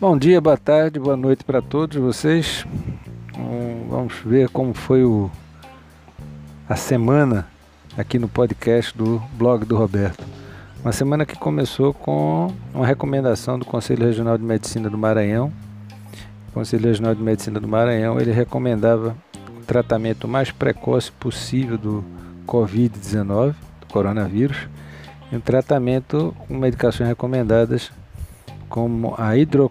Bom dia, boa tarde, boa noite para todos vocês. Vamos ver como foi o, a semana aqui no podcast do blog do Roberto. Uma semana que começou com uma recomendação do Conselho Regional de Medicina do Maranhão. O Conselho Regional de Medicina do Maranhão ele recomendava o tratamento mais precoce possível do Covid-19, do coronavírus, e um tratamento com medicações recomendadas como a hidro,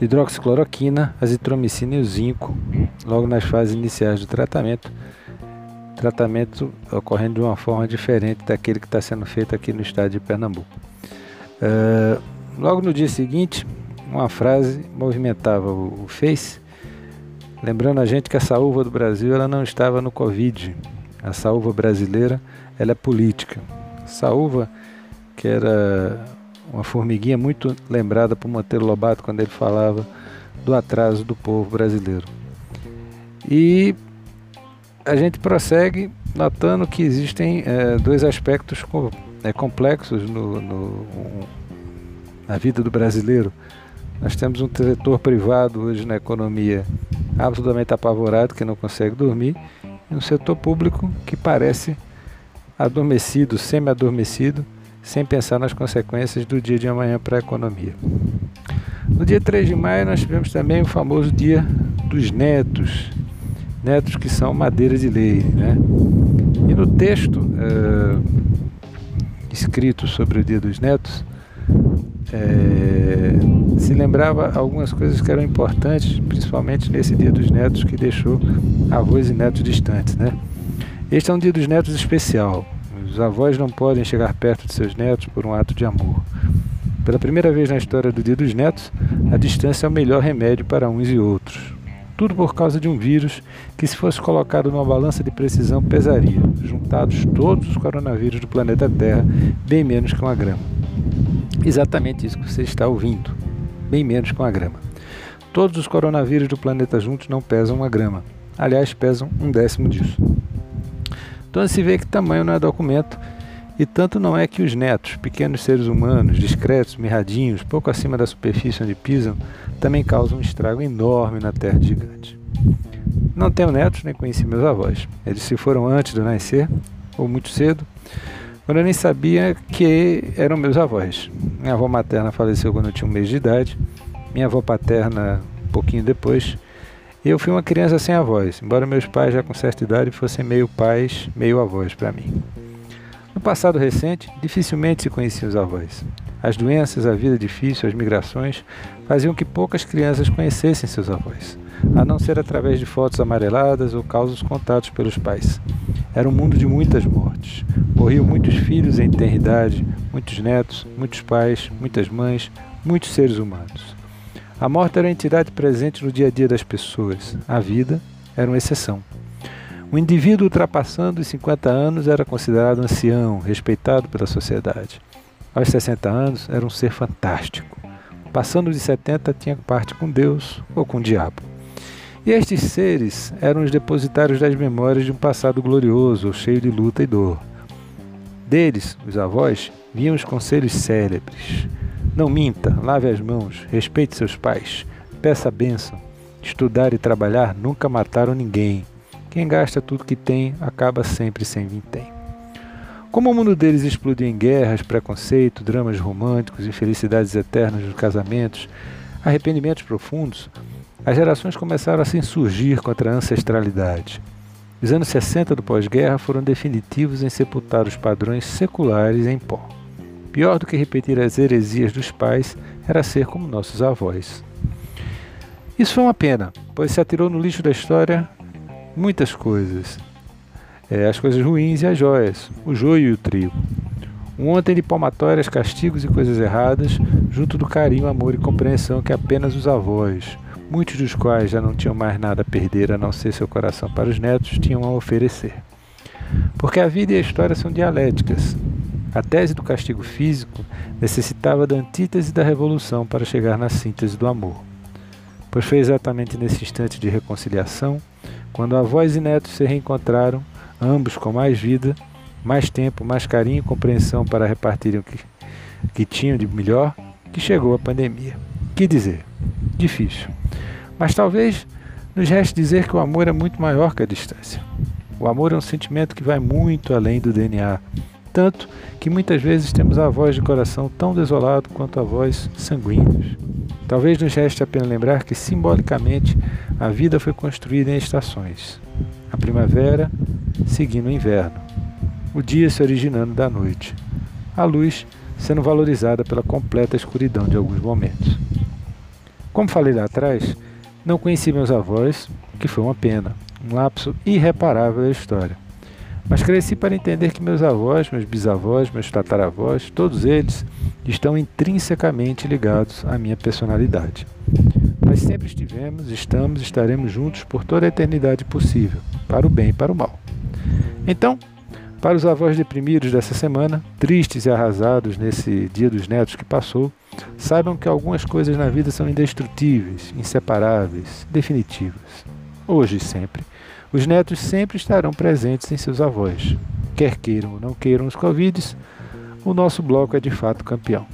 hidroxicloroquina, azitromicina e o zinco, logo nas fases iniciais do tratamento. Tratamento ocorrendo de uma forma diferente daquele que está sendo feito aqui no estado de Pernambuco. Uh, logo no dia seguinte, uma frase movimentava o, o Face, lembrando a gente que a saúva do Brasil ela não estava no Covid. A saúva brasileira ela é política. Saúva, que era uma formiguinha muito lembrada por Monteiro Lobato quando ele falava do atraso do povo brasileiro. E a gente prossegue notando que existem é, dois aspectos é, complexos no, no, na vida do brasileiro. Nós temos um setor privado hoje na economia absolutamente apavorado, que não consegue dormir, e um setor público que parece adormecido, semi-adormecido, sem pensar nas consequências do dia de amanhã para a economia. No dia 3 de maio nós tivemos também o famoso dia dos netos, netos que são madeira de lei. Né? E no texto é, escrito sobre o dia dos netos, é, se lembrava algumas coisas que eram importantes, principalmente nesse dia dos netos que deixou avós e netos distantes. Né? Este é um dia dos netos especial, os avós não podem chegar perto de seus netos por um ato de amor. Pela primeira vez na história do Dia dos Netos, a distância é o melhor remédio para uns e outros. Tudo por causa de um vírus que, se fosse colocado numa balança de precisão, pesaria, juntados todos os coronavírus do planeta Terra, bem menos que uma grama. Exatamente isso que você está ouvindo, bem menos que uma grama. Todos os coronavírus do planeta juntos não pesam uma grama. Aliás, pesam um décimo disso. Então se vê que tamanho não é documento, e tanto não é que os netos, pequenos seres humanos, discretos, mirradinhos, pouco acima da superfície onde pisam, também causam um estrago enorme na terra gigante. Não tenho netos, nem conheci meus avós. Eles se foram antes de nascer, ou muito cedo, quando eu nem sabia que eram meus avós. Minha avó materna faleceu quando eu tinha um mês de idade, minha avó paterna um pouquinho depois, eu fui uma criança sem avós, embora meus pais já com certa idade fossem meio pais, meio avós para mim. No passado recente, dificilmente se conheciam os avós. As doenças, a vida difícil, as migrações faziam que poucas crianças conhecessem seus avós, a não ser através de fotos amareladas ou causos contados pelos pais. Era um mundo de muitas mortes. Morriam muitos filhos em tenridade, muitos netos, muitos pais, muitas mães, muitos seres humanos. A morte era uma entidade presente no dia a dia das pessoas. A vida era uma exceção. O indivíduo ultrapassando os 50 anos era considerado ancião, respeitado pela sociedade. Aos 60 anos era um ser fantástico. Passando de 70 tinha parte com Deus ou com o diabo. E estes seres eram os depositários das memórias de um passado glorioso, cheio de luta e dor. Deles, os avós, vinham os conselhos célebres, não minta, lave as mãos, respeite seus pais, peça a bênção. Estudar e trabalhar nunca mataram ninguém. Quem gasta tudo que tem acaba sempre sem vintém. Como o mundo deles explodiu em guerras, preconceito, dramas românticos, infelicidades eternas dos casamentos, arrependimentos profundos, as gerações começaram a se insurgir contra a ancestralidade. Os anos 60 do pós-guerra foram definitivos em sepultar os padrões seculares em pó. Pior do que repetir as heresias dos pais era ser como nossos avós. Isso foi uma pena, pois se atirou no lixo da história muitas coisas. É, as coisas ruins e as joias, o joio e o trigo. Um ontem de palmatórias, castigos e coisas erradas, junto do carinho, amor e compreensão que apenas os avós, muitos dos quais já não tinham mais nada a perder a não ser seu coração para os netos, tinham a oferecer. Porque a vida e a história são dialéticas, a tese do castigo físico necessitava da antítese da revolução para chegar na síntese do amor. Pois foi exatamente nesse instante de reconciliação, quando avós e netos se reencontraram, ambos com mais vida, mais tempo, mais carinho e compreensão para repartirem o que, que tinham de melhor, que chegou a pandemia. Que dizer? Difícil. Mas talvez nos reste dizer que o amor é muito maior que a distância. O amor é um sentimento que vai muito além do DNA, tanto que muitas vezes temos a voz de coração tão desolado quanto a voz sanguíneos. Talvez nos reste apenas lembrar que simbolicamente a vida foi construída em estações. A primavera seguindo o inverno, o dia se originando da noite, a luz sendo valorizada pela completa escuridão de alguns momentos. Como falei lá atrás, não conheci meus avós, o que foi uma pena, um lapso irreparável da história. Mas cresci para entender que meus avós, meus bisavós, meus tataravós, todos eles estão intrinsecamente ligados à minha personalidade. Nós sempre estivemos, estamos estaremos juntos por toda a eternidade possível, para o bem e para o mal. Então, para os avós deprimidos dessa semana, tristes e arrasados nesse dia dos netos que passou, saibam que algumas coisas na vida são indestrutíveis, inseparáveis, definitivas. Hoje e sempre os netos sempre estarão presentes em seus avós. Quer queiram ou não queiram os Covides, o nosso bloco é de fato campeão.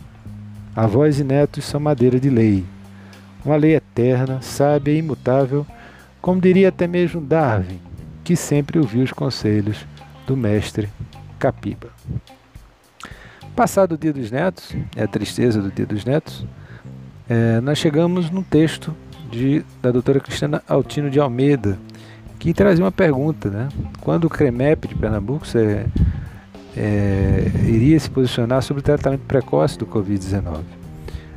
Avós e netos são madeira de lei. Uma lei eterna, sábia e imutável, como diria até mesmo Darwin, que sempre ouviu os conselhos do mestre Capiba. Passado o dia dos netos, é a tristeza do dia dos netos, é, nós chegamos num texto de, da doutora Cristina Altino de Almeida, que trazia uma pergunta, né? Quando o CREMEP de Pernambuco é, iria se posicionar sobre o tratamento precoce do Covid-19.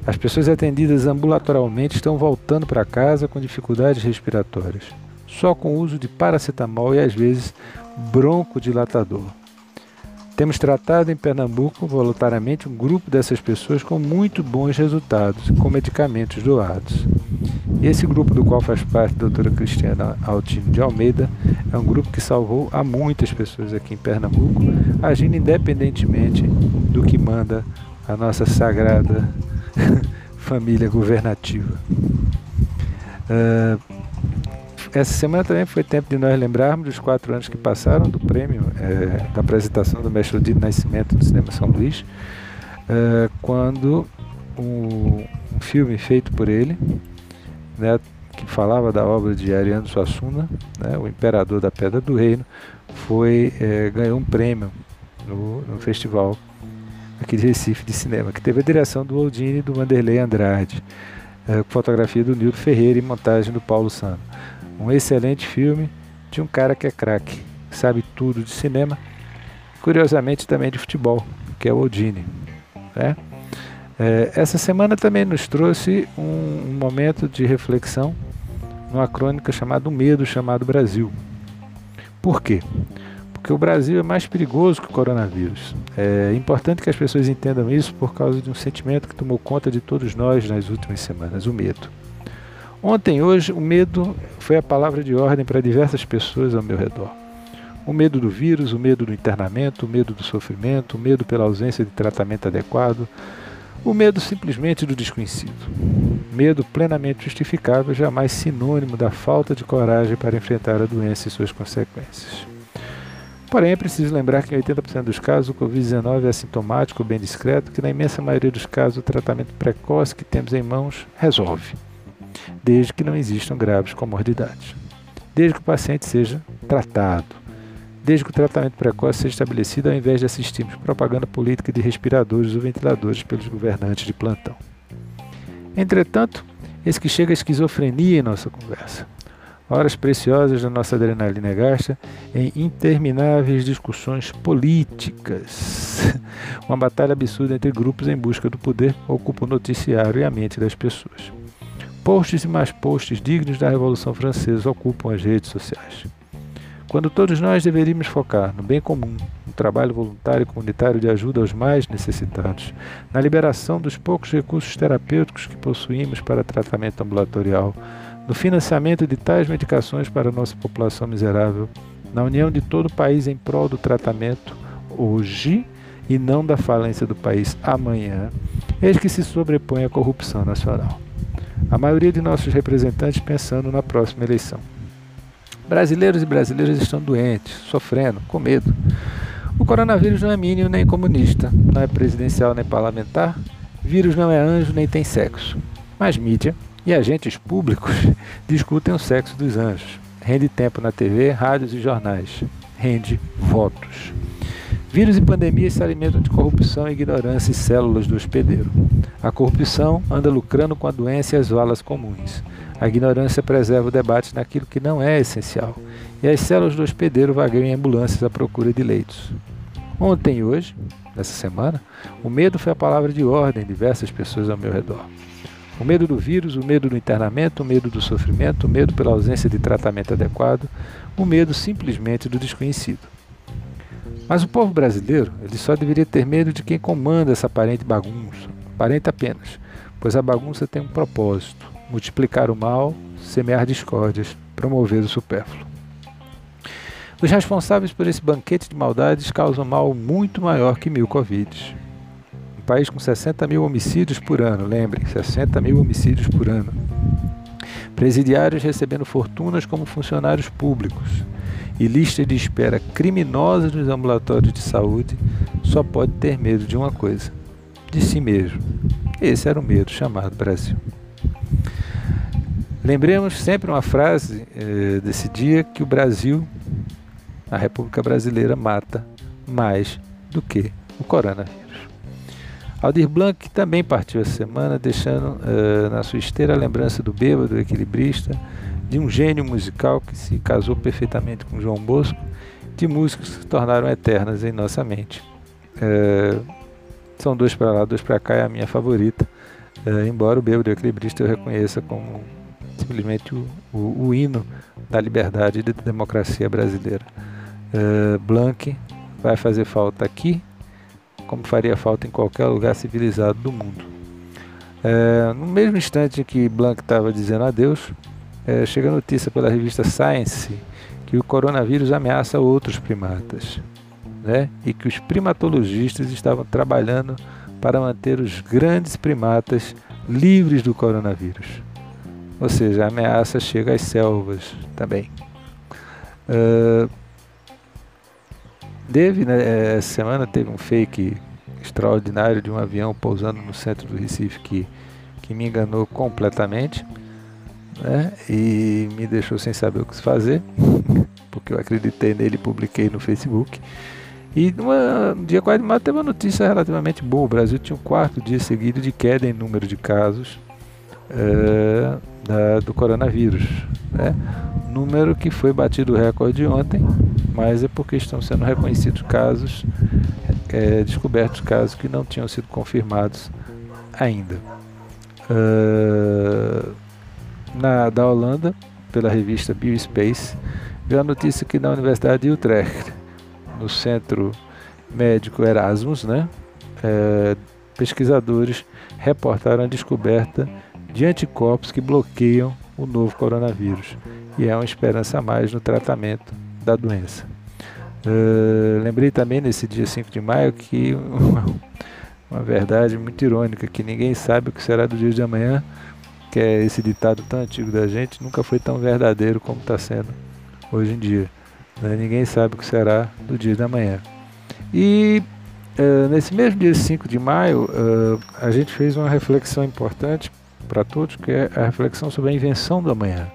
As pessoas atendidas ambulatorialmente estão voltando para casa com dificuldades respiratórias, só com o uso de paracetamol e às vezes broncodilatador. Temos tratado em Pernambuco voluntariamente um grupo dessas pessoas com muito bons resultados, com medicamentos doados. Esse grupo do qual faz parte a doutora Cristiana Altino de Almeida é um grupo que salvou a muitas pessoas aqui em Pernambuco, agindo independentemente do que manda a nossa sagrada família governativa. Uh, essa semana também foi tempo de nós lembrarmos dos quatro anos que passaram do prêmio, é, da apresentação do Mestre Odino Nascimento do Cinema São Luís, é, quando um, um, filme feito por ele, né, que falava da obra de Ariano Suassuna, né, o Imperador da Pedra do Reino, foi, é, ganhou um prêmio no, no festival aqui de Recife de cinema, que teve a direção do Aldini e do Vanderlei Andrade, é, fotografia do Nildo Ferreira e montagem do Paulo Sano. Um excelente filme de um cara que é craque, sabe tudo de cinema, curiosamente também de futebol, que é o Odini. Né? É, essa semana também nos trouxe um, um, momento de reflexão numa crônica chamada O Medo Chamado Brasil. Por quê? Porque o Brasil é mais perigoso que o coronavírus. É importante que as pessoas entendam isso por causa de um sentimento que tomou conta de todos nós nas últimas semanas: o medo. Ontem, hoje, o medo foi a palavra de ordem para diversas pessoas ao meu redor. O medo do vírus, o medo do internamento, o medo do sofrimento, o medo pela ausência de tratamento adequado, o medo simplesmente do desconhecido. Medo plenamente justificável, jamais sinônimo da falta de coragem para enfrentar a doença e suas consequências. Porém, é preciso lembrar que em 80% dos casos o Covid-19 é assintomático, bem discreto, que na imensa maioria dos casos o tratamento precoce que temos em mãos resolve desde que não existam graves comorbidades, desde que o paciente seja tratado, desde que o tratamento precoce seja estabelecido ao invés de assistirmos propaganda política de respiradores ou ventiladores pelos governantes de plantão. Entretanto, eis que chega a esquizofrenia em nossa conversa. Horas preciosas da nossa adrenalina gasta em intermináveis discussões políticas. Uma batalha absurda entre grupos em busca do poder ocupa o noticiário e a mente das pessoas. Posts e mais posts dignos da Revolução Francesa ocupam as redes sociais. Quando todos nós deveríamos focar no bem comum, no trabalho voluntário e comunitário de ajuda aos mais necessitados, na liberação dos poucos recursos terapêuticos que possuímos para tratamento ambulatorial, no financiamento de tais medicações para nossa população miserável, na união de todo o país em prol do tratamento hoje e não da falência do país amanhã, eis que se sobrepõe a corrupção nacional a maioria de nossos representantes pensando na próxima eleição. Brasileiros e brasileiras estão doentes, sofrendo, com medo. O coronavírus não é mínimo nem comunista, não é presidencial nem parlamentar, vírus não é anjo nem tem sexo. Mas mídia e agentes públicos discutem o sexo dos anjos. Rende tempo na TV, rádios e jornais. Rende votos. Vírus e pandemias se alimentam de corrupção, ignorância e células do hospedeiro. A corrupção anda lucrando com a doença e as valas comuns. A ignorância preserva o debate naquilo que não é essencial. E as células do hospedeiro vagueiam em ambulâncias à procura de leitos. Ontem e hoje, nessa semana, o medo foi a palavra de ordem em diversas pessoas ao meu redor. O medo do vírus, o medo do internamento, o medo do sofrimento, o medo pela ausência de tratamento adequado, o medo simplesmente do desconhecido. Mas o povo brasileiro, ele só deveria ter medo de quem comanda essa aparente bagunça, aparente apenas, pois a bagunça tem um propósito: multiplicar o mal, semear discórdias, promover o supérfluo. Os responsáveis por esse banquete de maldades causam mal muito maior que mil Covids. Um país com 60 mil homicídios por ano, lembrem, 60 mil homicídios por ano. Presidiários recebendo fortunas como funcionários públicos e lista de espera criminosa nos ambulatórios de saúde só pode ter medo de uma coisa: de si mesmo. Esse era o medo chamado Brasil. Lembremos sempre uma frase eh, desse dia que o Brasil a República Brasileira mata mais do que o coronavírus. Aldir Blanc também partiu essa semana, deixando uh, na sua esteira a lembrança do bêbado equilibrista, de um gênio musical que se casou perfeitamente com João Bosco, de músicas que se tornaram eternas em nossa mente. Uh, são dois para lá, dois para cá, é a minha favorita, uh, embora o bêbado equilibrista eu reconheça como simplesmente o, o, o hino da liberdade e da democracia brasileira. Blanc vai fazer falta aqui, como faria falta em qualquer lugar civilizado do mundo. Uh, no mesmo instante em que Blanc estava dizendo adeus, uh, chega a notícia pela revista Science que o coronavírus ameaça outros primatas, né? e que os primatologistas estavam trabalhando para manter os grandes primatas livres do coronavírus. Ou seja, a ameaça chega às selvas também. Uh, Teve, né, é, essa semana teve um fake extraordinário de um avião pousando no centro do Recife que, que me enganou completamente né, e me deixou sem saber o que fazer, porque eu acreditei nele e publiquei no Facebook. E numa, um dia quase de teve uma notícia relativamente boa. O Brasil tinha um quarto dia seguido de queda em número de casos é, da, do coronavírus. Né? Número que foi batido o recorde ontem mas é porque estão sendo reconhecidos casos, é, descobertos casos que não tinham sido confirmados ainda. Uh, na, da Holanda, pela revista Biospace, veio a notícia que na Universidade de Utrecht, no Centro Médico Erasmus, né, é, pesquisadores reportaram a descoberta de anticorpos que bloqueiam o novo coronavírus. E é uma esperança a mais no tratamento da doença. Uh, lembrei também nesse dia 5 de maio que uma, uma, verdade muito irônica, que ninguém sabe o que será do dia de amanhã, que é esse ditado tão antigo da gente, nunca foi tão verdadeiro como está sendo hoje em dia. Né? Ninguém sabe o que será do dia de amanhã. E uh, nesse mesmo dia 5 de maio, uh, a gente fez uma reflexão importante para todos, que é a reflexão sobre a invenção do amanhã.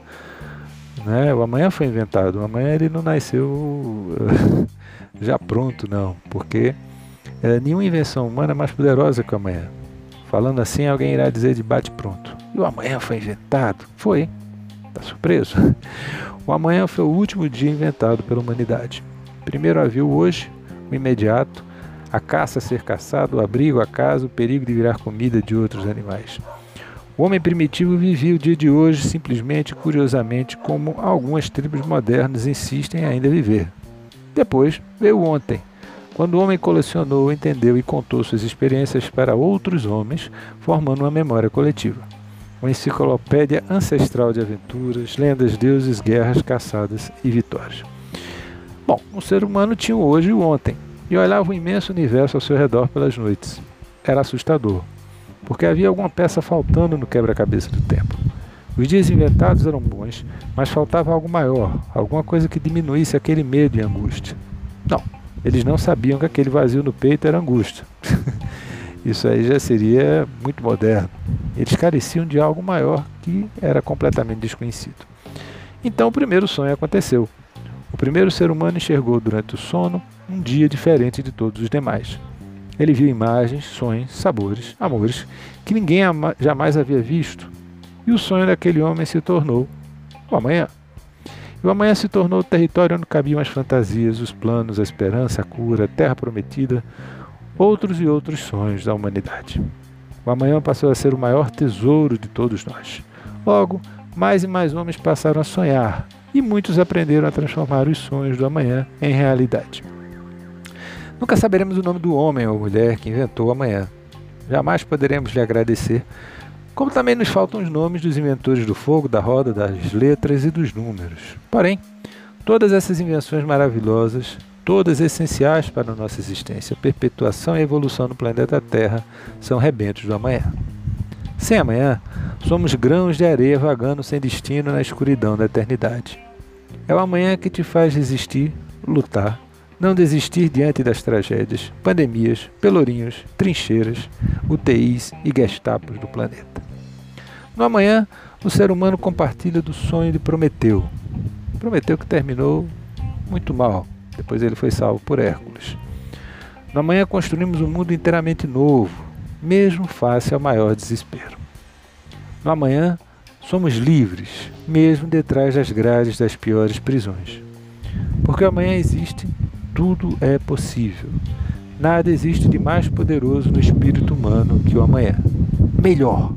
Né? O amanhã foi inventado, o amanhã ele não nasceu já pronto, não, porque é, nenhuma invenção humana é mais poderosa que o amanhã. Falando assim, alguém irá dizer de bate pronto. E o amanhã foi inventado? Foi. Está surpreso? O amanhã foi o último dia inventado pela humanidade. Primeiro havia o hoje, o imediato, a caça a ser caçado, o abrigo, a casa, o perigo de virar comida de outros animais. O homem primitivo vivia o dia de hoje simplesmente curiosamente como algumas tribos modernas insistem em ainda viver. Depois veio ontem, quando o homem colecionou, entendeu e contou suas experiências para outros homens, formando uma memória coletiva. Uma enciclopédia ancestral de aventuras, lendas, deuses, guerras, caçadas e vitórias. Bom, o ser humano tinha o hoje e o ontem, e olhava o imenso universo ao seu redor pelas noites. Era assustador porque havia alguma peça faltando no quebra-cabeça do tempo. Os dias inventados eram bons, mas faltava algo maior, alguma coisa que diminuísse aquele medo e angústia. Não, eles não sabiam que aquele vazio no peito era angústia. Isso aí já seria muito moderno. Eles careciam de algo maior que era completamente desconhecido. Então o primeiro sonho aconteceu. O primeiro ser humano enxergou durante o sono um dia diferente de todos os demais. Ele viu imagens, sonhos, sabores, amores que ninguém jamais havia visto. E o sonho daquele homem se tornou o amanhã. E o amanhã se tornou o território onde cabiam as fantasias, os planos, a esperança, a cura, a terra prometida, outros e outros sonhos da humanidade. O amanhã passou a ser o maior tesouro de todos nós. Logo, mais e mais homens passaram a sonhar, e muitos aprenderam a transformar os sonhos do amanhã em realidade. Nunca saberemos o nome do homem ou mulher que inventou amanhã. Jamais poderemos lhe agradecer, como também nos faltam os nomes dos inventores do fogo, da roda, das letras e dos números. Porém, todas essas invenções maravilhosas, todas essenciais para a nossa existência, perpetuação e evolução do planeta Terra, são rebentos do amanhã. Sem amanhã, somos grãos de areia vagando sem destino na escuridão da eternidade. É o amanhã que te faz resistir, lutar não desistir diante das tragédias, pandemias, pelourinhos, trincheiras, UTIs e gestapos do planeta. No amanhã, o ser humano compartilha do sonho de Prometeu. Prometeu que terminou muito mal, depois ele foi salvo por Hércules. No amanhã construímos um mundo inteiramente novo, mesmo face ao maior desespero. No amanhã, somos livres, mesmo detrás das grades das piores prisões. Porque amanhã existe tudo é possível. Nada existe de mais poderoso no espírito humano que o amanhã. Melhor,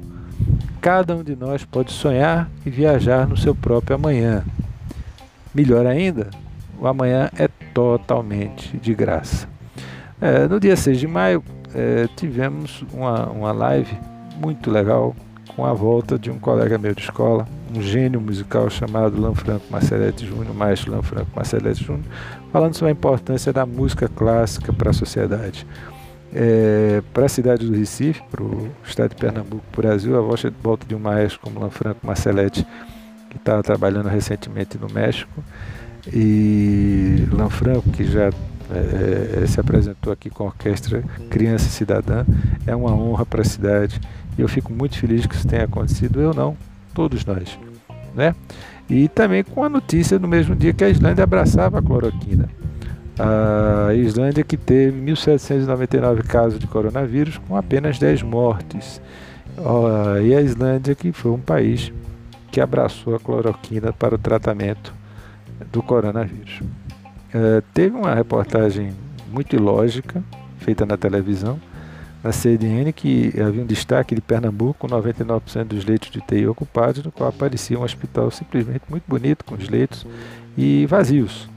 cada um de nós pode sonhar e viajar no seu próprio amanhã. Melhor ainda, o amanhã é totalmente de graça. É, no dia 6 de maio, é, tivemos uma, uma live muito legal com a volta de um colega meu de escola, um gênio musical chamado Lanfranco Marcelete Júnior, maestro Lanfranco Marcelete Júnior, falando sobre a importância da música clássica para a sociedade. É, para a cidade do Recife, para o estado de Pernambuco, para o Brasil, a volta de um maestro como Lanfranco Marcelete, que está trabalhando recentemente no México, e Lanfranco, que já é, é, se apresentou aqui com a orquestra Criança Cidadã, é uma honra para a cidade e eu fico muito feliz que isso tenha acontecido. Eu não, todos nós, né? E também com a notícia no mesmo dia que a Islândia abraçava a cloroquina. A Islândia que teve 1.799 casos de coronavírus com apenas 10 mortes. E a Islândia que foi um país que abraçou a cloroquina para o tratamento do coronavírus. Uh, teve uma reportagem muito ilógica feita na televisão na CDN que havia um destaque de Pernambuco, com 99% dos leitos de UTI ocupados, no qual aparecia um hospital simplesmente muito bonito, com os leitos e vazios,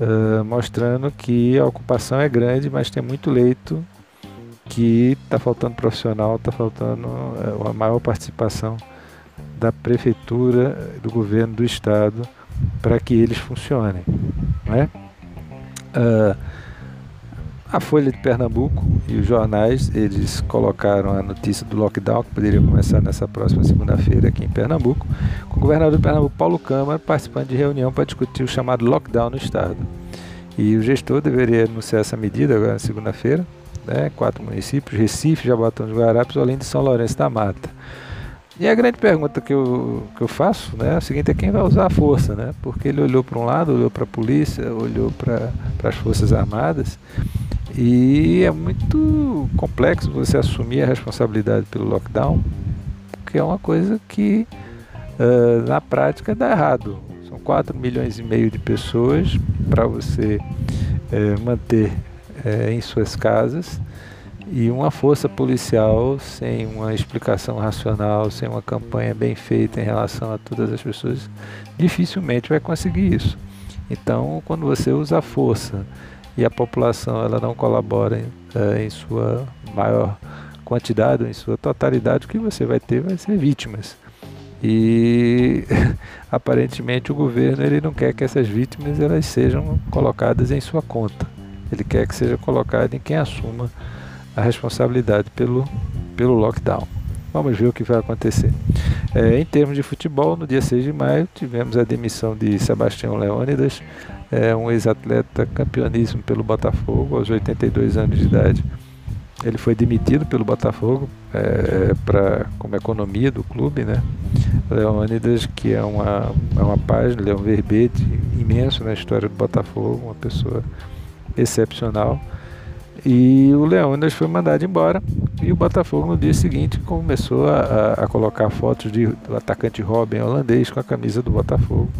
uh, mostrando que a ocupação é grande, mas tem muito leito, que está faltando profissional, está faltando a maior participação da prefeitura, do governo do estado, para que eles funcionem. Não é? Uh, a Folha de Pernambuco e os jornais, eles colocaram a notícia do lockdown, que poderia começar nessa próxima segunda-feira aqui em Pernambuco, com o governador de Pernambuco, Paulo Câmara, participando de reunião para discutir o chamado lockdown no estado. E o gestor deveria anunciar essa medida agora na segunda-feira, né, quatro municípios, Recife, Jabotão de Guarapes, além de São Lourenço da Mata. E a grande pergunta que eu, que eu faço né, é a seguinte, é quem vai usar a força, né? Porque ele olhou para um lado, olhou para a polícia, olhou para as Forças Armadas e é muito complexo você assumir a responsabilidade pelo lockdown, porque é uma coisa que uh, na prática dá errado. São 4 milhões e meio de pessoas para você uh, manter uh, em suas casas e uma força policial sem uma explicação racional, sem uma campanha bem feita em relação a todas as pessoas, dificilmente vai conseguir isso. Então, quando você usa a força e a população ela não colabora em, é, em sua maior quantidade, em sua totalidade, o que você vai ter vai ser vítimas. E aparentemente o governo ele não quer que essas vítimas elas sejam colocadas em sua conta. Ele quer que seja colocado em quem assuma a responsabilidade pelo, pelo lockdown. Vamos ver o que vai acontecer. É, em termos de futebol, no dia 6 de maio, tivemos a demissão de Sebastião Leônidas, é um ex-atleta campeoníssimo pelo Botafogo, aos 82 anos de idade. Ele foi demitido pelo Botafogo é, pra, como economia do clube, né? Leônidas, que é uma, é uma página, é um verbete imenso na história do Botafogo, uma pessoa excepcional. E o Leônidas foi mandado embora e o Botafogo no dia seguinte começou a, a colocar fotos de, do atacante Robin holandês com a camisa do Botafogo.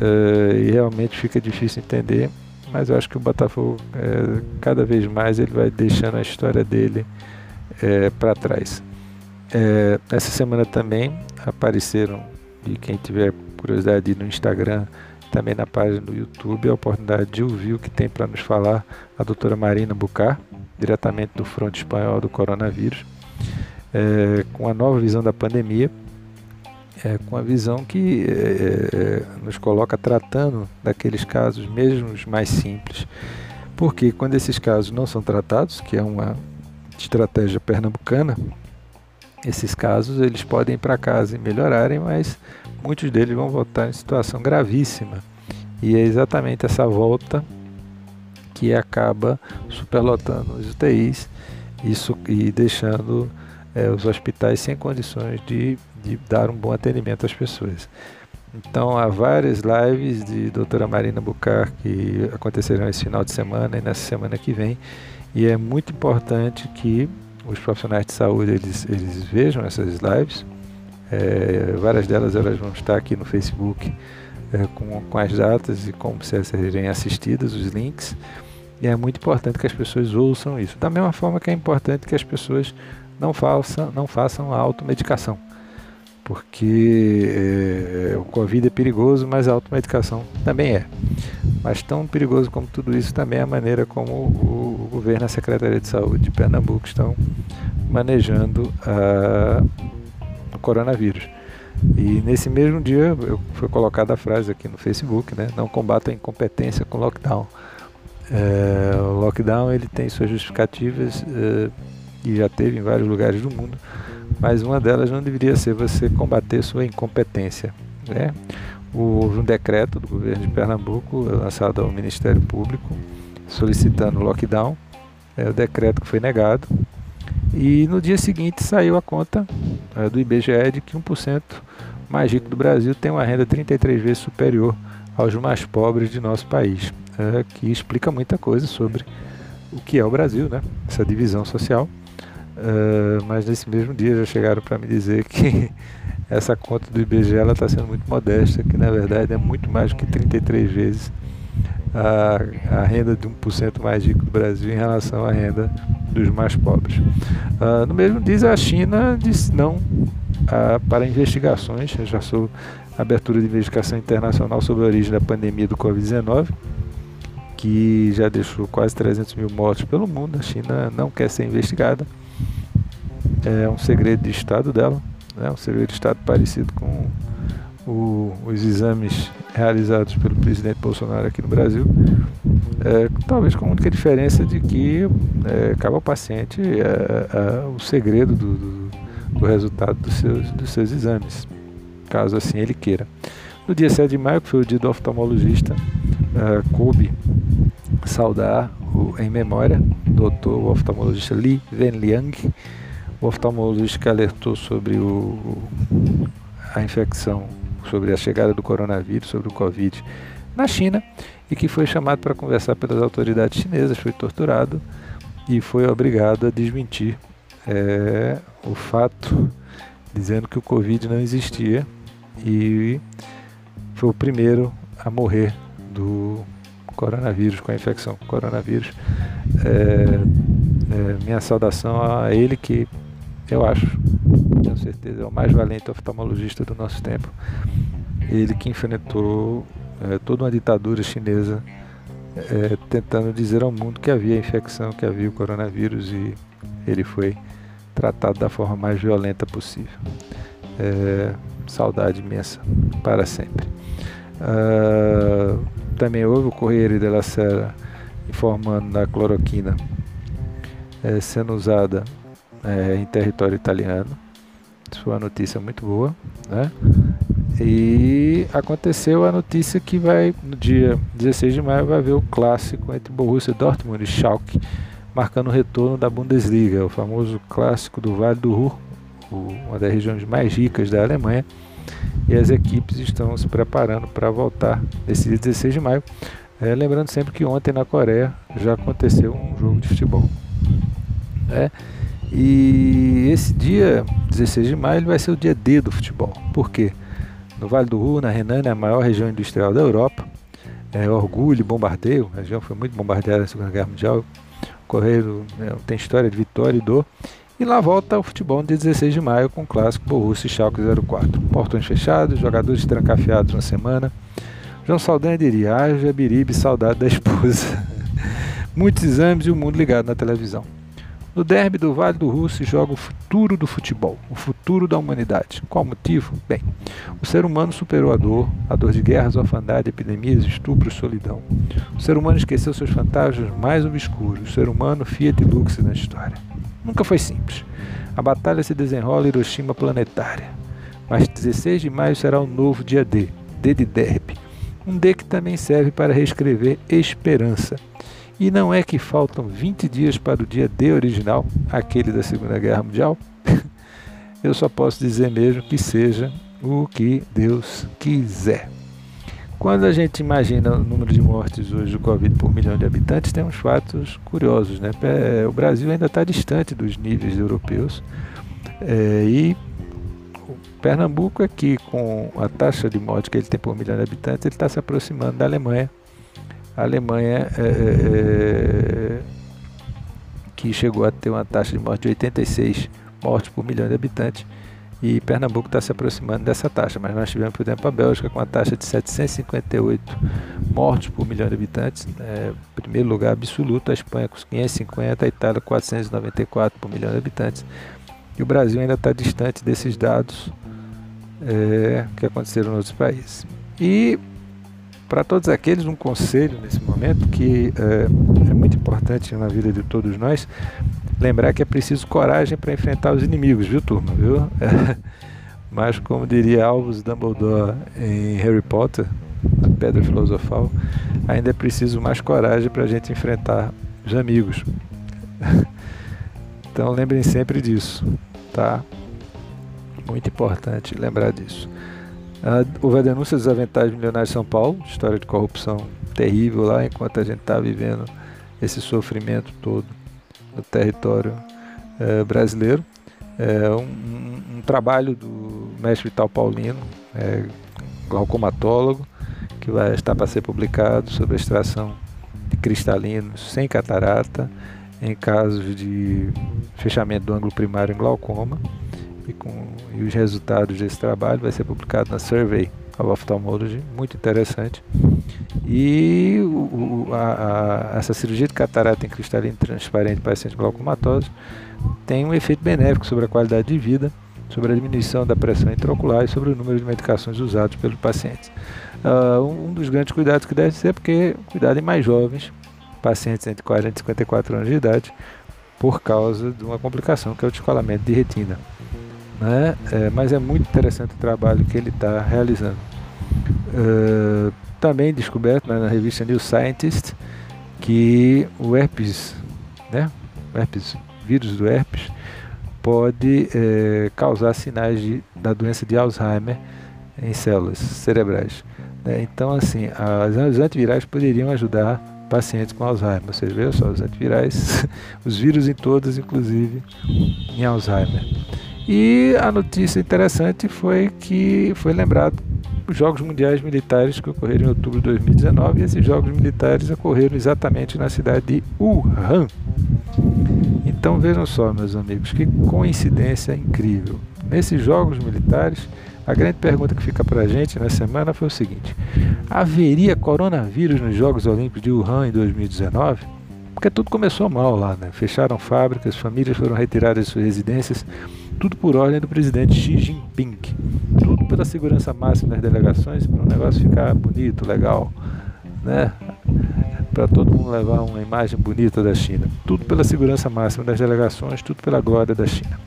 Uh, e realmente fica difícil entender, mas eu acho que o Botafogo, uh, cada vez mais, ele vai deixando a história dele uh, eh, para trás. essa semana também apareceram, e quem tiver curiosidade no Instagram, também na página do YouTube, a oportunidade de ouvir o que tem para nos falar a doutora Marina Bucar, diretamente do fronte espanhol do coronavírus, é, com a nova visão da pandemia, é, com a visão que é, é, nos coloca tratando daqueles casos, mesmo os mais simples. Porque quando esses casos não são tratados, que é uma estratégia pernambucana, esses casos eles podem ir para casa e melhorarem, mas muitos deles vão voltar em situação gravíssima. E é exatamente essa volta que acaba superlotando os UTIs isso, e deixando é, os hospitais sem condições de, de dar um bom atendimento às pessoas. Então há várias lives de doutora Marina Bucar que acontecerão esse final de semana e nessa semana que vem. E é muito importante que os profissionais de saúde eles, eles vejam essas lives. É, várias delas elas vão estar aqui no Facebook é, com, com as datas e como serem assistidas, os links. E é muito importante que as pessoas ouçam isso. Da mesma forma que é importante que as pessoas não façam, não façam a automedicação. Porque é, o Covid é perigoso, mas a automedicação também é. Mas tão perigoso como tudo isso também é a maneira como o, o governo e a Secretaria de Saúde de Pernambuco estão manejando a, coronavírus. E nesse mesmo dia eu, foi colocada a frase aqui no Facebook, né? Não combata a incompetência com lockdown. É, o lockdown ele tem suas justificativas é, e já teve em vários lugares do mundo, mas uma delas não deveria ser você combater sua incompetência. Né? Houve um decreto do governo de Pernambuco lançado ao Ministério Público solicitando lockdown. É o decreto que foi negado. E no dia seguinte saiu a conta é, do IBGE de que 1% mais rico do Brasil tem uma renda 33 vezes superior aos mais pobres de nosso país, é, que explica muita coisa sobre o que é o Brasil, né? essa divisão social. Uh, mas nesse mesmo dia já chegaram para me dizer que essa conta do IBGE está sendo muito modesta, que na verdade é muito mais do que 33 vezes a, a renda de 1% mais rico do Brasil em relação à renda dos mais pobres. Uh, no mesmo dia a China disse não uh, para investigações, já sou abertura de investigação internacional sobre a origem da pandemia do Covid-19, que já deixou quase 300 mil mortos pelo mundo. A China não quer ser investigada. É um segredo de Estado dela, né? um segredo de Estado parecido com o, os exames realizados pelo presidente Bolsonaro aqui no Brasil. É, talvez com a única diferença de que é, cabe ao paciente é, é, o segredo do, do, do resultado dos seus, dos seus exames caso assim ele queira. No dia 7 de maio, que foi o dia do oftalmologista, uh, coube saudar o, em memória o oftalmologista Li Wenliang, o oftalmologista que alertou sobre o, a infecção, sobre a chegada do coronavírus, sobre o Covid na China e que foi chamado para conversar pelas autoridades chinesas, foi torturado e foi obrigado a desmentir é, o fato, dizendo que o Covid não existia e foi o primeiro a morrer do coronavírus, com a infecção com coronavírus. É, é, minha saudação a ele que eu acho, tenho certeza, é o mais valente oftalmologista do nosso tempo. Ele que enfrentou é, toda uma ditadura chinesa é, tentando dizer ao mundo que havia infecção, que havia o coronavírus e ele foi tratado da forma mais violenta possível. É, saudade imensa para sempre. Uh, também houve o Correio della Sera informando da cloroquina sendo usada é, em território italiano. Isso foi uma notícia muito boa. Né? E aconteceu a notícia que vai, no dia 16 de maio, vai haver o clássico entre Borussia Dortmund e Schalke, marcando o retorno da Bundesliga, o famoso clássico do Vale do Ruhr, uma das regiões mais ricas da Alemanha. E as equipes estão se preparando para voltar nesse dia 16 de maio. É, lembrando sempre que ontem na Coreia já aconteceu um jogo de futebol. É, e esse dia 16 de maio vai ser o dia D do futebol. Por quê? no Vale do Ruhr, na Renânia, a maior região industrial da Europa. É, orgulho, bombardeio, a região foi muito bombardeada na Segunda Guerra Mundial. Correio né, tem história de vitória e dor. E lá volta o futebol no dia 16 de maio com o clássico Borussia e Schalke 04. Portões fechados, jogadores trancafiados na semana. João Saldanha diria, haja biribe, saudade da esposa. Muitos exames e o mundo ligado na televisão. No derby do Vale do Rio se joga o futuro do futebol, o futuro da humanidade. Qual motivo? Bem, o ser humano superou a dor, a dor de guerras, orfandade, epidemias, estupros, solidão. O ser humano esqueceu seus fantasmas mais obscuros. O ser humano, Fiat Lux na história. Nunca foi simples. A batalha se desenrola em Hiroshima planetária. Mas 16 de maio será o novo dia D, D de derby. Um D que também serve para reescrever esperança e não é que faltam 20 dias para o dia D original, aquele da Segunda Guerra Mundial? Eu só posso dizer mesmo que seja o que Deus quiser. Quando a gente imagina o número de mortes hoje do Covid por milhão de habitantes, tem uns fatos curiosos. Né? O Brasil ainda está distante dos níveis europeus é, e Pernambuco aqui, com a taxa de morte que ele tem por milhão de habitantes, ele está se aproximando da Alemanha, a Alemanha é, é, é, que chegou a ter uma taxa de morte de 86 mortes por milhão de habitantes e Pernambuco está se aproximando dessa taxa, mas nós tivemos, por exemplo, a Bélgica com a taxa de 758 mortes por milhão de habitantes, é, primeiro lugar absoluto, a Espanha com 550, a Itália 494 por milhão de habitantes, e o Brasil ainda está distante desses dados é, que aconteceram em outros países. E para todos aqueles, um conselho nesse momento que é, é muito importante na vida de todos nós, lembrar que é preciso coragem para enfrentar os inimigos, viu, turma? Viu? É, mas, como diria Albus Dumbledore em Harry Potter, a Pedra Filosofal, ainda é preciso mais coragem para a gente enfrentar os amigos. Então, lembrem sempre disso, tá? Muito importante lembrar disso. Uh, houve a denúncia dos aventais milionários de São Paulo, história de corrupção terrível lá, enquanto a gente está vivendo esse sofrimento todo no território uh, brasileiro. É um, um, trabalho do mestre Vital Paulino, glaucomatólogo, que vai estar para ser publicado sobre a extração de cristalinos sem catarata em casos de fechamento do ângulo primário em glaucoma e, com, e os resultados desse trabalho vai ser publicado na Survey of Ophthalmology, muito interessante. E o, a, a, essa cirurgia de catarata em cristalino transparente para pacientes glaucomatosos tem um efeito benéfico sobre a qualidade de vida, sobre a diminuição da pressão intraocular e sobre o número de medicações usadas pelos pacientes. Uh, um dos grandes cuidados que deve ser porque cuidado em mais jovens, pacientes entre 40 e 54 anos de idade, por causa de uma complicação que é o descolamento de retina né? É, mas é muito interessante o trabalho que ele está realizando. Uh, também descoberto né, na revista New Scientist que o herpes, né? O herpes, vírus do herpes, pode é, causar sinais de, da doença de Alzheimer em células cerebrais. Né? Então, assim, as, os antivirais poderiam ajudar pacientes com Alzheimer. Vocês veem só, os antivirais, os vírus em todas, inclusive em Alzheimer. E a notícia interessante foi que foi lembrado os Jogos Mundiais Militares que ocorreram em outubro de 2019 e esses Jogos Militares ocorreram exatamente na cidade de Wuhan. Então vejam só, meus amigos, que coincidência incrível. Nesses Jogos Militares, a grande pergunta que fica para a gente na semana foi o seguinte: haveria coronavírus nos Jogos Olímpicos de Wuhan em 2019? Porque tudo começou mal lá, né? Fecharam fábricas, famílias foram retiradas de suas residências, tudo por ordem do presidente Xi Jinping. Tudo pela segurança máxima das delegações, para o negócio ficar bonito, legal, né? Para todo mundo levar uma imagem bonita da China. Tudo pela segurança máxima das delegações, tudo pela glória da China.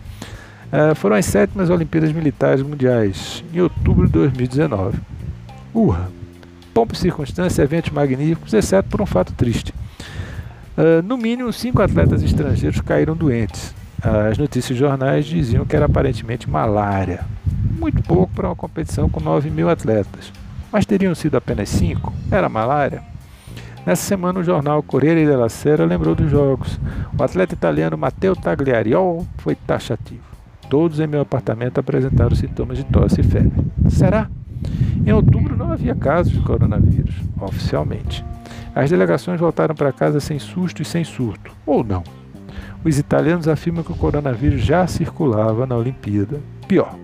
Uh, foram as sétimas Olimpíadas Militares Mundiais, em outubro de 2019. Urra! Pompa e circunstância, eventos magníficos, exceto por um fato triste. Uh, no mínimo, cinco atletas estrangeiros caíram doentes. As notícias jornais diziam que era aparentemente malária. Muito pouco para uma competição com 9 mil atletas. Mas teriam sido apenas cinco? Era malária? Nessa semana, o jornal Corriere della Sera lembrou dos jogos. O atleta italiano Matteo Tagliariol foi taxativo. Todos em meu apartamento apresentaram sintomas de tosse e febre. Será? Em outubro não havia casos de coronavírus, oficialmente. As delegações voltaram para casa sem susto e sem surto, ou não. Os italianos afirmam que o coronavírus já circulava na Olimpíada. Pior,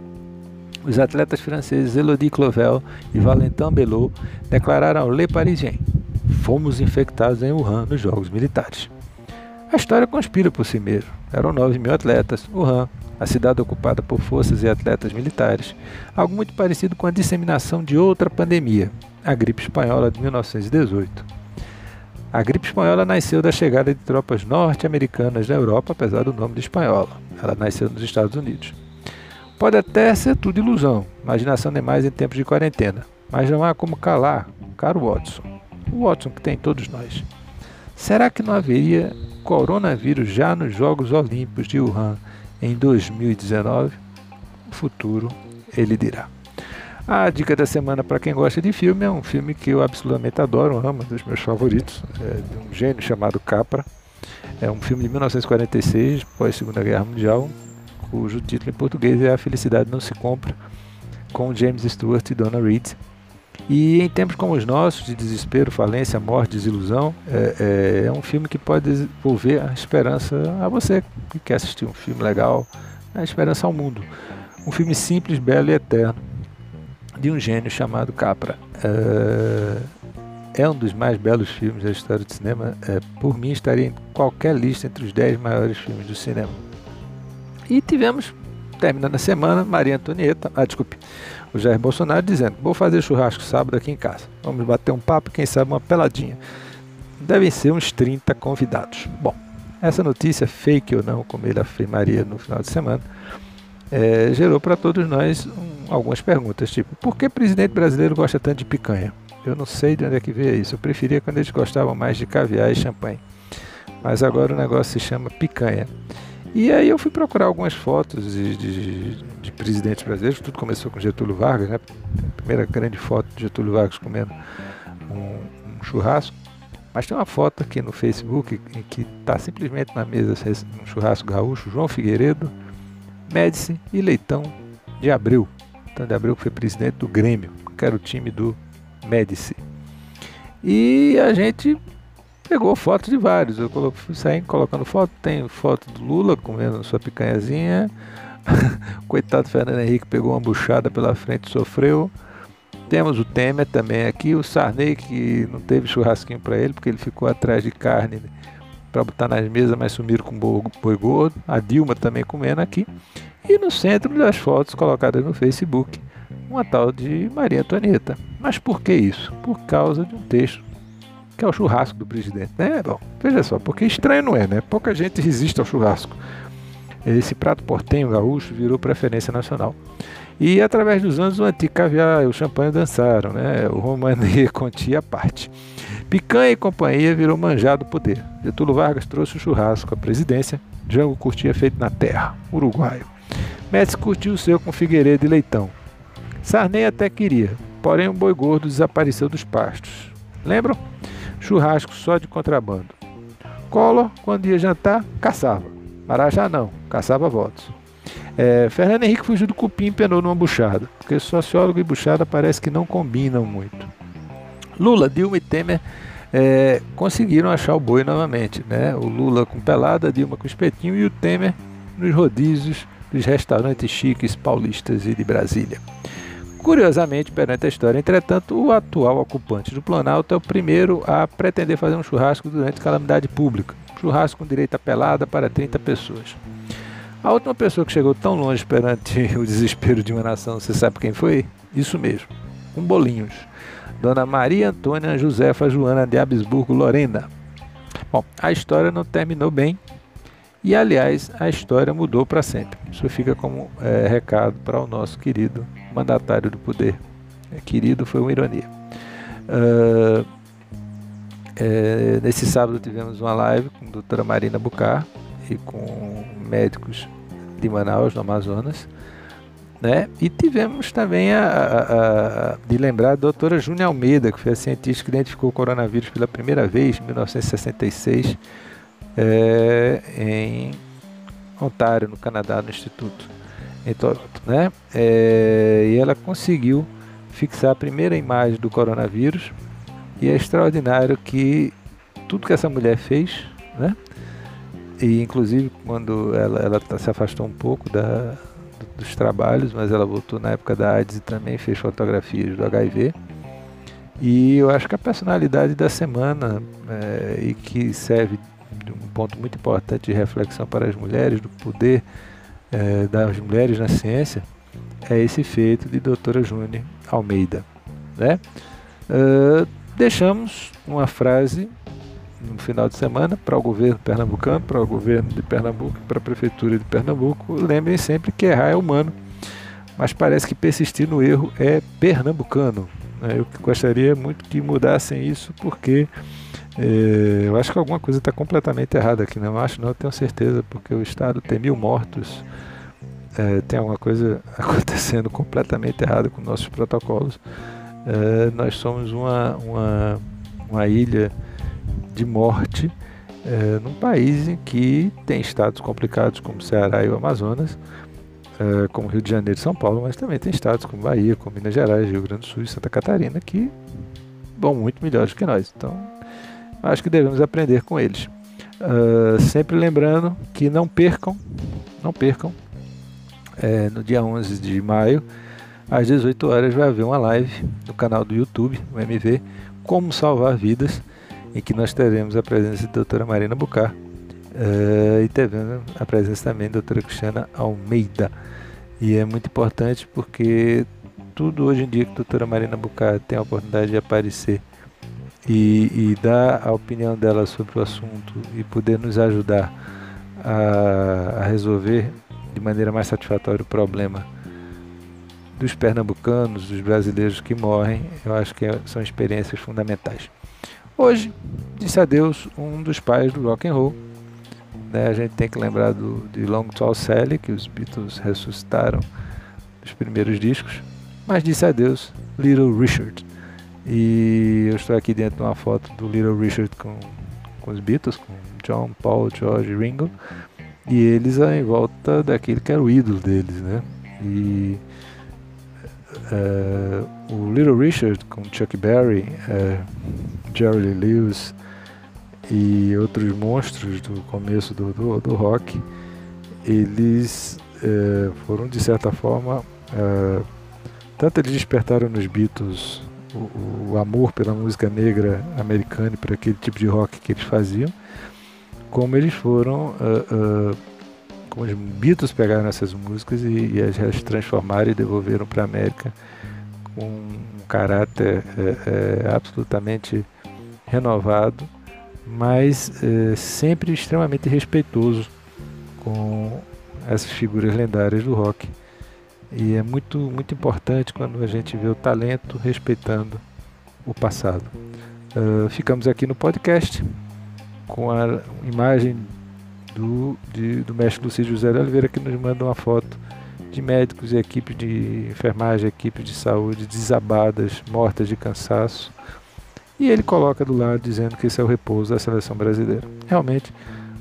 os atletas franceses Elodie Clovel e Valentin Belot declararam ao Le Parisien: Fomos infectados em Wuhan nos Jogos Militares. A história conspira por si mesmo. Eram 9 mil atletas. Wuhan, a cidade ocupada por forças e atletas militares, algo muito parecido com a disseminação de outra pandemia, a gripe espanhola de 1918. A gripe espanhola nasceu da chegada de tropas norte-americanas na Europa, apesar do nome de espanhola. Ela nasceu nos Estados Unidos. Pode até ser tudo ilusão, imaginação demais em tempos de quarentena, mas não há como calar caro Watson. O Watson que tem todos nós. Será que não haveria coronavírus já nos Jogos Olímpicos de Wuhan em 2019? O futuro ele dirá. A dica da semana para quem gosta de filme é um filme que eu absolutamente adoro, amo, um dos meus favoritos, é de um gênio chamado Capra. É um filme de 1946, pós Segunda Guerra Mundial, cujo título em português é A Felicidade Não Se Compra, com James Stewart e Donna Reed. E em tempos como os nossos, de desespero, falência, morte, desilusão, é, é, é um filme que pode devolver a esperança a você que quer assistir um filme legal, a esperança ao mundo. Um filme simples, belo e eterno de um gênio chamado Capra. Uh, é um dos mais belos filmes da história do cinema. Uh, por mim, estaria em qualquer lista entre os 10 maiores filmes do cinema. E tivemos, terminando a semana, Maria Antonieta, ah, desculpe, o Jair Bolsonaro dizendo: Vou fazer churrasco sábado aqui em casa. Vamos bater um papo, quem sabe uma peladinha. Devem ser uns 30 convidados. Bom, essa notícia, fake ou não, como ele afirmaria no final de semana, é, gerou para todos nós um, algumas perguntas, tipo, por que presidente brasileiro gosta tanto de picanha? Eu não sei de onde é que veio isso. Eu preferia quando eles gostavam mais de caviar e champanhe. Mas agora o negócio se chama picanha. E aí eu fui procurar algumas fotos de, de, de presidentes brasileiros. Tudo começou com Getúlio Vargas, né? A primeira grande foto de Getúlio Vargas comendo um, um churrasco. Mas tem uma foto aqui no Facebook em que está simplesmente na mesa um churrasco gaúcho, João Figueiredo, Médici e Leitão de Abreu. Leitão de Abreu foi presidente do Grêmio, que era o time do Médici. E a gente pegou fotos de vários. Eu saindo colocando foto. Tem foto do Lula comendo sua picanhazinha. Coitado Fernando Henrique pegou uma buchada pela frente sofreu. Temos o Temer também aqui, o Sarney que não teve churrasquinho para ele porque ele ficou atrás de carne para botar nas mesas, mas sumiram com boi gordo. A Dilma também comendo aqui. E no centro das fotos colocadas no Facebook, uma tal de Maria Antonieta. Mas por que isso? Por causa de um texto que é o churrasco do presidente. Né? Bom, veja só, porque estranho não é, né? Pouca gente resiste ao churrasco. Esse prato portenho gaúcho virou preferência nacional. E através dos anos o antigo caviar e o champanhe dançaram, né? O romanê contia parte. Picanha e companhia virou manjado poder. Getúlio Vargas trouxe o churrasco à presidência, Jango curtia feito na terra, uruguaio. Médici curtiu o seu com Figueiredo e Leitão. Sarney até queria, porém um boi gordo desapareceu dos pastos. Lembram? Churrasco só de contrabando. Collor, quando ia jantar, caçava. Marajá não, caçava votos. É, Fernando Henrique fugiu do cupim e penou numa buchada, porque sociólogo e buchada parece que não combinam muito. Lula, Dilma e Temer é, conseguiram achar o boi novamente. Né? O Lula com pelada, Dilma com espetinho e o Temer nos rodízios dos restaurantes chiques paulistas e de Brasília. Curiosamente, perante a história, entretanto, o atual ocupante do Planalto é o primeiro a pretender fazer um churrasco durante calamidade pública. Churrasco com direito a pelada para 30 pessoas. A última pessoa que chegou tão longe perante o desespero de uma nação, você sabe quem foi? Isso mesmo, com bolinhos. Dona Maria Antônia Josefa Joana de Habsburgo Lorena. Bom, a história não terminou bem E aliás, a história mudou para sempre. Isso fica como é, recado para o nosso querido mandatário do poder. É, querido foi uma ironia. Uh, é, nesse sábado tivemos uma live com a doutora Marina Bucar e com médicos de Manaus, no Amazonas. Né? E tivemos também a, a, a, de lembrar a doutora Júnia Almeida, que foi a cientista que identificou o coronavírus pela primeira vez em 1966 é, em Ontário, no Canadá, no Instituto, em Toronto. Né? É, e ela conseguiu fixar a primeira imagem do coronavírus e é extraordinário que tudo que essa mulher fez, né? e inclusive quando ela, ela tá, se afastou um pouco da, dos trabalhos, mas ela voltou na época da AIDS e também fez fotografias do HIV. E eu acho que a personalidade da semana, é, e que serve de um ponto muito importante de reflexão para as mulheres, do poder é, das mulheres na ciência, é esse feito de doutora Júnior Almeida. Né? Uh, deixamos uma frase no final de semana para o governo pernambucano, para o governo de Pernambuco, para a prefeitura de Pernambuco. Lembrem sempre que errar é humano, mas parece que persistir no erro é pernambucano. Né? Eu gostaria muito que mudassem isso, porque é, eu acho que alguma coisa está completamente errada aqui. Não acho, não, tenho certeza, porque o Estado tem mil mortos. É, tem alguma coisa acontecendo completamente errada com nossos protocolos. É, nós somos uma, uma, uma ilha de morte é, num país em que tem estados complicados como Ceará e o Amazonas, é, como Rio de Janeiro e São Paulo, mas também tem estados como Bahia, como Minas Gerais, Rio Grande do Sul e Santa Catarina que vão muito melhores que nós. Então, acho que devemos aprender com eles. Uh, sempre lembrando que não percam, não percam, é, no dia 11 de maio, às 18 horas, vai haver uma live no canal do YouTube, o MV, Como Salvar Vidas em que nós teremos a presença da doutora Marina Bucar uh, e teremos a presença também da doutora Cristiana Almeida. E é muito importante porque tudo hoje em dia que a doutora Marina Bucar tem a oportunidade de aparecer e, e dar a opinião dela sobre o assunto e poder nos ajudar a, a resolver de maneira mais satisfatória o problema dos pernambucanos, dos brasileiros que morrem, eu acho que são experiências fundamentais. Hoje, disse adeus um dos pais do rock and roll. Né? A gente tem que lembrar do, de Long Tall Sally, que os Beatles ressuscitaram nos primeiros discos, mas disse adeus Little Richard. E eu estou aqui dentro de uma foto do Little Richard com, com os Beatles, com John, Paul, George Ringo, e eles em volta daquele que era o ídolo deles, né? E uh, o Little Richard com Chuck Berry, uh, Jerry Lee Lewis e outros monstros do começo do, do, do rock, eles uh, foram de certa forma, tanto eles despertaram nos Beatles o, o, amor pela música negra americana e por aquele tipo de rock que eles faziam, como eles foram como os Beatles pegaram essas músicas e, e as transformaram e devolveram para a América com um caráter é, é, absolutamente renovado, mas é, sempre extremamente respeitoso com essas figuras lendárias do rock. E é muito, muito importante quando a gente vê o talento respeitando o passado. Uh, ficamos aqui no podcast com a imagem do, de, do mestre Lucídio José de Oliveira, que nos manda uma foto de médicos e equipes de enfermagem, equipes de saúde desabadas, mortas de cansaço. E ele coloca do lado dizendo que esse é o repouso da seleção brasileira. Realmente,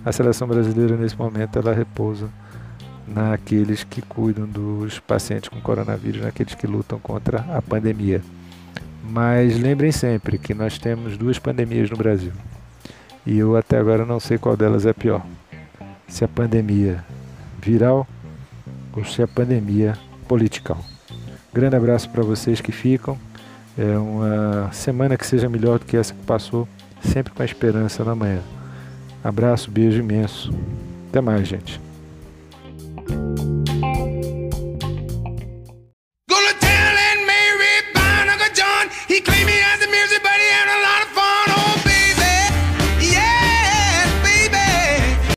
a seleção brasileira nesse momento ela repousa naqueles que cuidam dos pacientes com coronavírus, naqueles que lutam contra a pandemia. Mas lembrem sempre que nós temos duas pandemias no Brasil. E eu até agora não sei qual delas é pior se a pandemia viral ou se a pandemia political. Grande abraço para vocês que ficam. É uma semana que seja melhor do que essa que passou, sempre com a esperança na manhã. Abraço, beijo imenso. Até mais, gente.